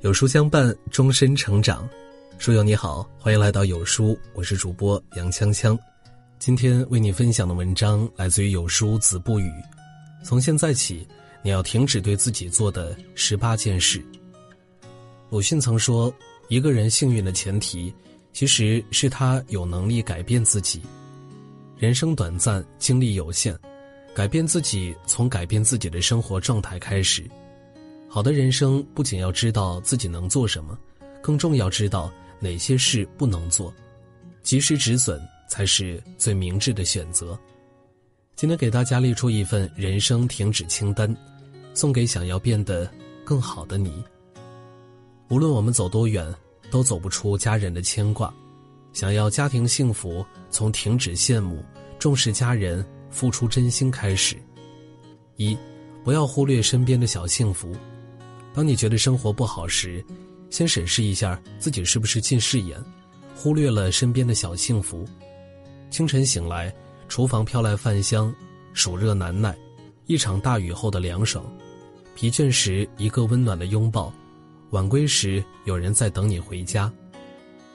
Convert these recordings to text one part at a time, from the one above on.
有书相伴，终身成长。书友你好，欢迎来到有书，我是主播杨锵锵。今天为你分享的文章来自于有书子不语。从现在起，你要停止对自己做的十八件事。鲁迅曾说，一个人幸运的前提，其实是他有能力改变自己。人生短暂，精力有限，改变自己从改变自己的生活状态开始。好的人生不仅要知道自己能做什么，更重要知道哪些事不能做，及时止损才是最明智的选择。今天给大家列出一份人生停止清单，送给想要变得更好的你。无论我们走多远，都走不出家人的牵挂。想要家庭幸福，从停止羡慕、重视家人、付出真心开始。一，不要忽略身边的小幸福。当你觉得生活不好时，先审视一下自己是不是近视眼，忽略了身边的小幸福。清晨醒来，厨房飘来饭香，暑热难耐，一场大雨后的凉爽；疲倦时一个温暖的拥抱，晚归时有人在等你回家。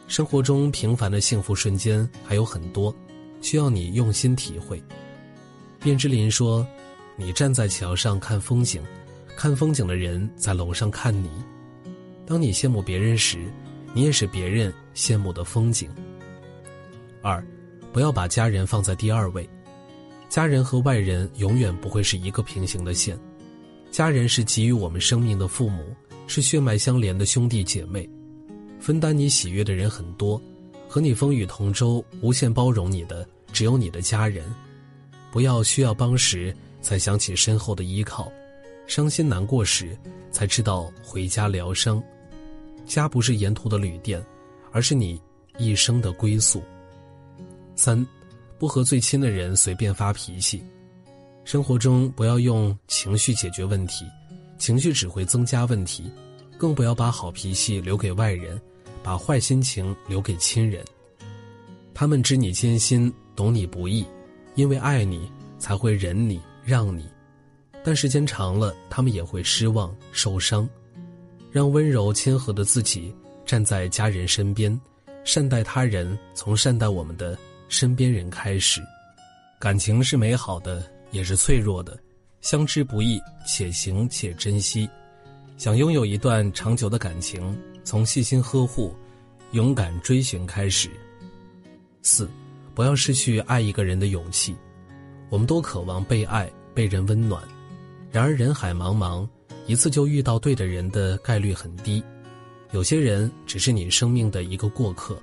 生活中平凡的幸福瞬间还有很多，需要你用心体会。卞之琳说：“你站在桥上看风景。”看风景的人在楼上看你，当你羡慕别人时，你也是别人羡慕的风景。二，不要把家人放在第二位，家人和外人永远不会是一个平行的线。家人是给予我们生命的父母，是血脉相连的兄弟姐妹，分担你喜悦的人很多，和你风雨同舟、无限包容你的只有你的家人。不要需要帮时才想起身后的依靠。伤心难过时，才知道回家疗伤。家不是沿途的旅店，而是你一生的归宿。三，不和最亲的人随便发脾气。生活中不要用情绪解决问题，情绪只会增加问题。更不要把好脾气留给外人，把坏心情留给亲人。他们知你艰辛，懂你不易，因为爱你，才会忍你让你。但时间长了，他们也会失望、受伤。让温柔谦和的自己站在家人身边，善待他人，从善待我们的身边人开始。感情是美好的，也是脆弱的，相知不易，且行且珍惜。想拥有一段长久的感情，从细心呵护、勇敢追寻开始。四，不要失去爱一个人的勇气。我们都渴望被爱，被人温暖。然而人海茫茫，一次就遇到对的人的概率很低。有些人只是你生命的一个过客，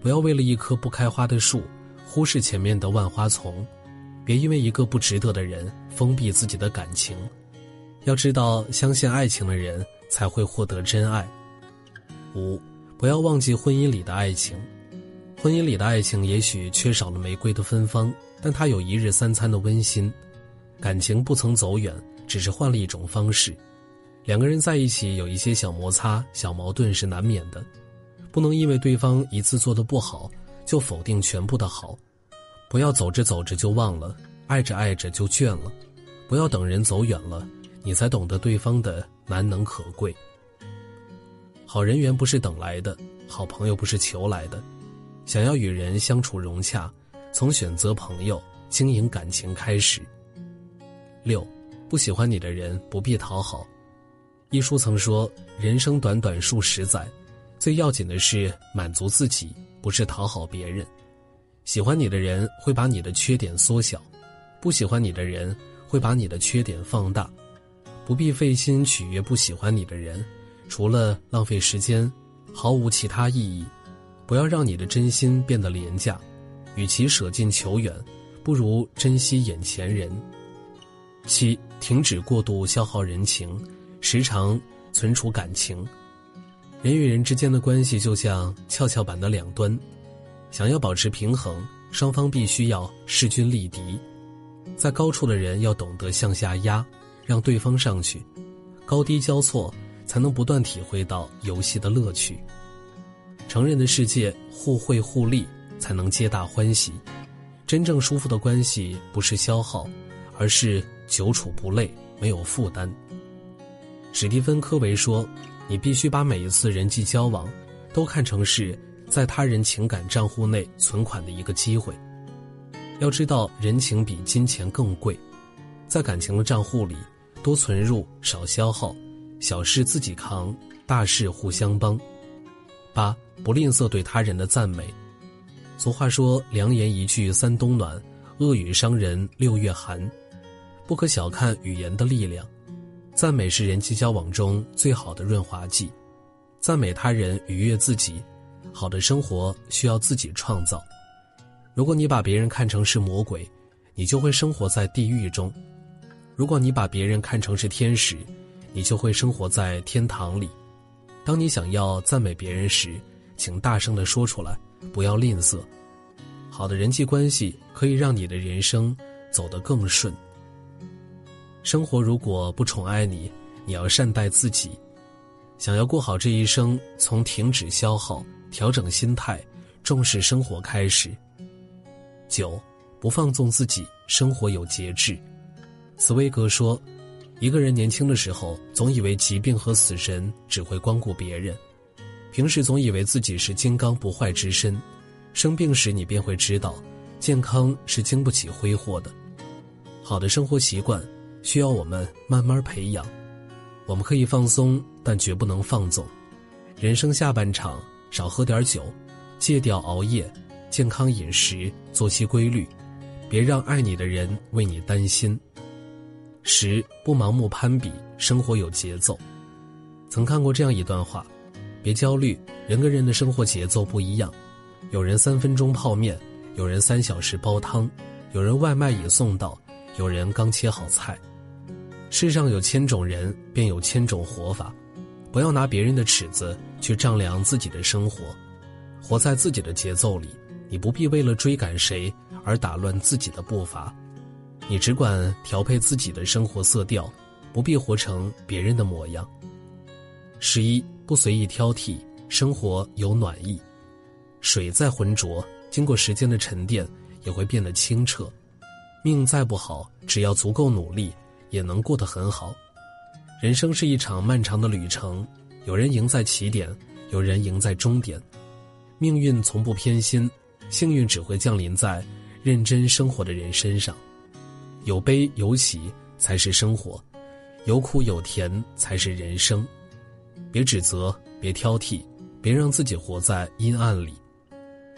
不要为了一棵不开花的树，忽视前面的万花丛。别因为一个不值得的人封闭自己的感情。要知道，相信爱情的人才会获得真爱。五，不要忘记婚姻里的爱情。婚姻里的爱情也许缺少了玫瑰的芬芳，但它有一日三餐的温馨。感情不曾走远。只是换了一种方式，两个人在一起有一些小摩擦、小矛盾是难免的，不能因为对方一次做的不好就否定全部的好，不要走着走着就忘了，爱着爱着就倦了，不要等人走远了，你才懂得对方的难能可贵。好人缘不是等来的，好朋友不是求来的，想要与人相处融洽，从选择朋友、经营感情开始。六。不喜欢你的人不必讨好。一书曾说：“人生短短数十载，最要紧的是满足自己，不是讨好别人。喜欢你的人会把你的缺点缩小，不喜欢你的人会把你的缺点放大。不必费心取悦不喜欢你的人，除了浪费时间，毫无其他意义。不要让你的真心变得廉价，与其舍近求远，不如珍惜眼前人。”七，停止过度消耗人情，时常存储感情。人与人之间的关系就像跷跷板的两端，想要保持平衡，双方必须要势均力敌。在高处的人要懂得向下压，让对方上去，高低交错，才能不断体会到游戏的乐趣。成人的世界，互惠互利才能皆大欢喜。真正舒服的关系，不是消耗，而是。久处不累，没有负担。史蒂芬·科维说：“你必须把每一次人际交往，都看成是在他人情感账户内存款的一个机会。要知道，人情比金钱更贵，在感情的账户里，多存入，少消耗，小事自己扛，大事互相帮。八，不吝啬对他人的赞美。俗话说：“良言一句三冬暖，恶语伤人六月寒。”不可小看语言的力量，赞美是人际交往中最好的润滑剂。赞美他人，愉悦自己。好的生活需要自己创造。如果你把别人看成是魔鬼，你就会生活在地狱中；如果你把别人看成是天使，你就会生活在天堂里。当你想要赞美别人时，请大声的说出来，不要吝啬。好的人际关系可以让你的人生走得更顺。生活如果不宠爱你，你要善待自己。想要过好这一生，从停止消耗、调整心态、重视生活开始。九，不放纵自己，生活有节制。茨威格说：“一个人年轻的时候，总以为疾病和死神只会光顾别人；平时总以为自己是金刚不坏之身，生病时你便会知道，健康是经不起挥霍的。好的生活习惯需要我们慢慢培养。我们可以放松，但绝不能放纵。人生下半场，少喝点酒，戒掉熬夜。”健康饮食，作息规律，别让爱你的人为你担心。十不盲目攀比，生活有节奏。曾看过这样一段话：别焦虑，人跟人的生活节奏不一样。有人三分钟泡面，有人三小时煲汤，有人外卖已送到，有人刚切好菜。世上有千种人，便有千种活法。不要拿别人的尺子去丈量自己的生活，活在自己的节奏里。你不必为了追赶谁而打乱自己的步伐，你只管调配自己的生活色调，不必活成别人的模样。十一，不随意挑剔，生活有暖意。水再浑浊，经过时间的沉淀，也会变得清澈。命再不好，只要足够努力，也能过得很好。人生是一场漫长的旅程，有人赢在起点，有人赢在终点。命运从不偏心。幸运只会降临在认真生活的人身上，有悲有喜才是生活，有苦有甜才是人生。别指责，别挑剔，别让自己活在阴暗里，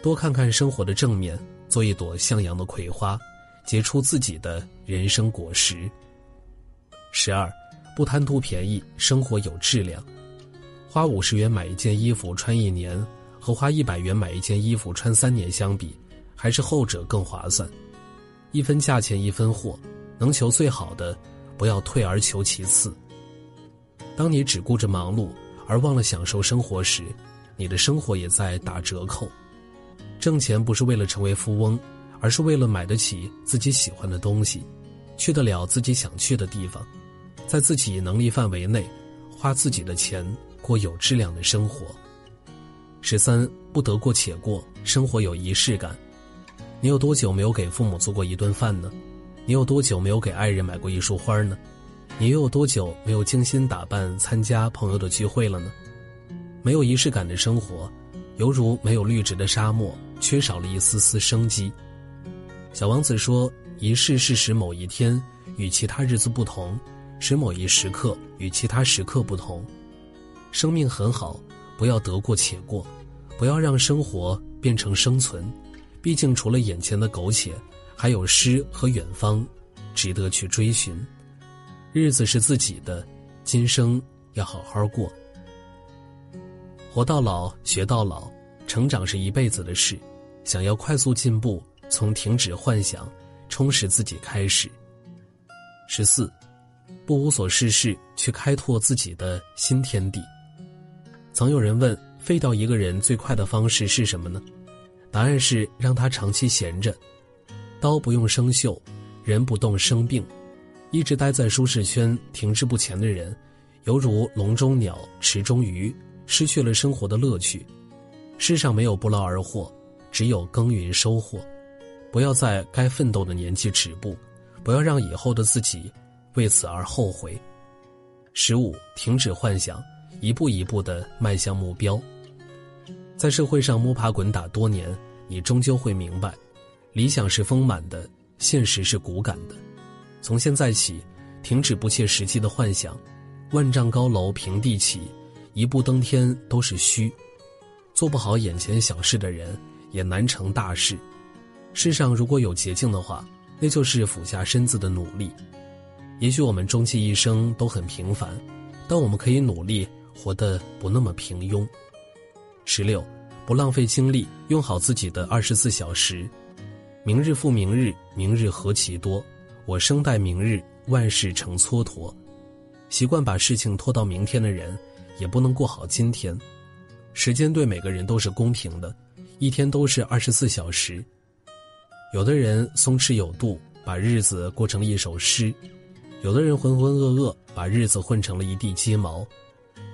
多看看生活的正面，做一朵向阳的葵花，结出自己的人生果实。十二，不贪图便宜，生活有质量。花五十元买一件衣服穿一年。和花一百元买一件衣服穿三年相比，还是后者更划算。一分价钱一分货，能求最好的，不要退而求其次。当你只顾着忙碌而忘了享受生活时，你的生活也在打折扣。挣钱不是为了成为富翁，而是为了买得起自己喜欢的东西，去得了自己想去的地方，在自己能力范围内，花自己的钱过有质量的生活。十三不得过且过，生活有仪式感。你有多久没有给父母做过一顿饭呢？你有多久没有给爱人买过一束花呢？你又有多久没有精心打扮参加朋友的聚会了呢？没有仪式感的生活，犹如没有绿植的沙漠，缺少了一丝丝生机。小王子说：“仪式是使某一天与其他日子不同，使某一时刻与其他时刻不同。”生命很好。不要得过且过，不要让生活变成生存。毕竟，除了眼前的苟且，还有诗和远方，值得去追寻。日子是自己的，今生要好好过。活到老，学到老，成长是一辈子的事。想要快速进步，从停止幻想、充实自己开始。十四，不无所事事，去开拓自己的新天地。曾有人问：废掉一个人最快的方式是什么呢？答案是让他长期闲着。刀不用生锈，人不动生病。一直待在舒适圈、停滞不前的人，犹如笼中鸟、池中鱼，失去了生活的乐趣。世上没有不劳而获，只有耕耘收获。不要在该奋斗的年纪止步，不要让以后的自己为此而后悔。十五，停止幻想。一步一步的迈向目标。在社会上摸爬滚打多年，你终究会明白，理想是丰满的，现实是骨感的。从现在起，停止不切实际的幻想，万丈高楼平地起，一步登天都是虚。做不好眼前小事的人，也难成大事。世上如果有捷径的话，那就是俯下身子的努力。也许我们终其一生都很平凡，但我们可以努力活得不那么平庸。十六，不浪费精力，用好自己的二十四小时。明日复明日，明日何其多。我生待明日，万事成蹉跎。习惯把事情拖到明天的人，也不能过好今天。时间对每个人都是公平的，一天都是二十四小时。有的人松弛有度，把日子过成了一首诗；有的人浑浑噩噩，把日子混成了一地鸡毛。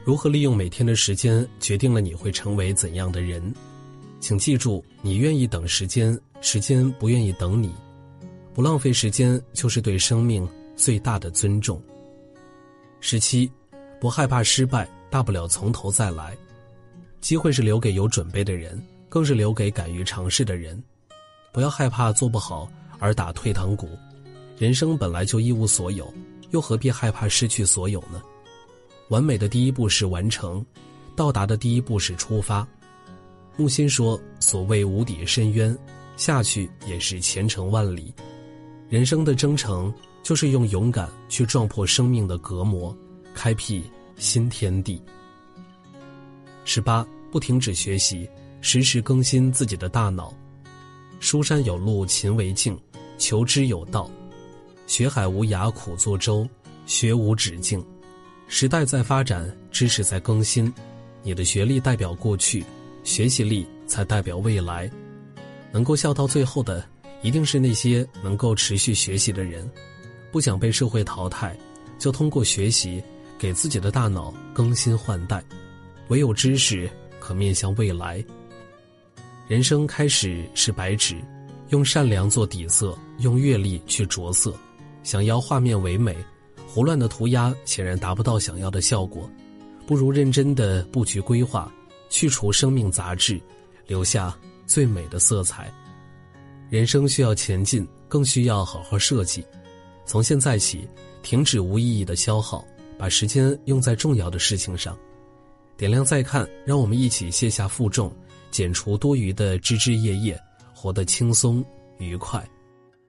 如何利用每天的时间，决定了你会成为怎样的人。请记住，你愿意等时间，时间不愿意等你。不浪费时间，就是对生命最大的尊重。十七，不害怕失败，大不了从头再来。机会是留给有准备的人，更是留给敢于尝试的人。不要害怕做不好而打退堂鼓。人生本来就一无所有，又何必害怕失去所有呢？完美的第一步是完成，到达的第一步是出发。木心说：“所谓无底深渊，下去也是前程万里。人生的征程，就是用勇敢去撞破生命的隔膜，开辟新天地。”十八，不停止学习，时时更新自己的大脑。书山有路勤为径，求知有道。学海无涯苦作舟，学无止境。时代在发展，知识在更新。你的学历代表过去，学习力才代表未来。能够笑到最后的，一定是那些能够持续学习的人。不想被社会淘汰，就通过学习，给自己的大脑更新换代。唯有知识可面向未来。人生开始是白纸，用善良做底色，用阅历去着色。想要画面唯美，胡乱的涂鸦显然达不到想要的效果。不如认真的布局规划，去除生命杂质，留下最美的色彩。人生需要前进，更需要好好设计。从现在起，停止无意义的消耗，把时间用在重要的事情上。点亮再看，让我们一起卸下负重，减除多余的枝枝叶叶，活得轻松愉快。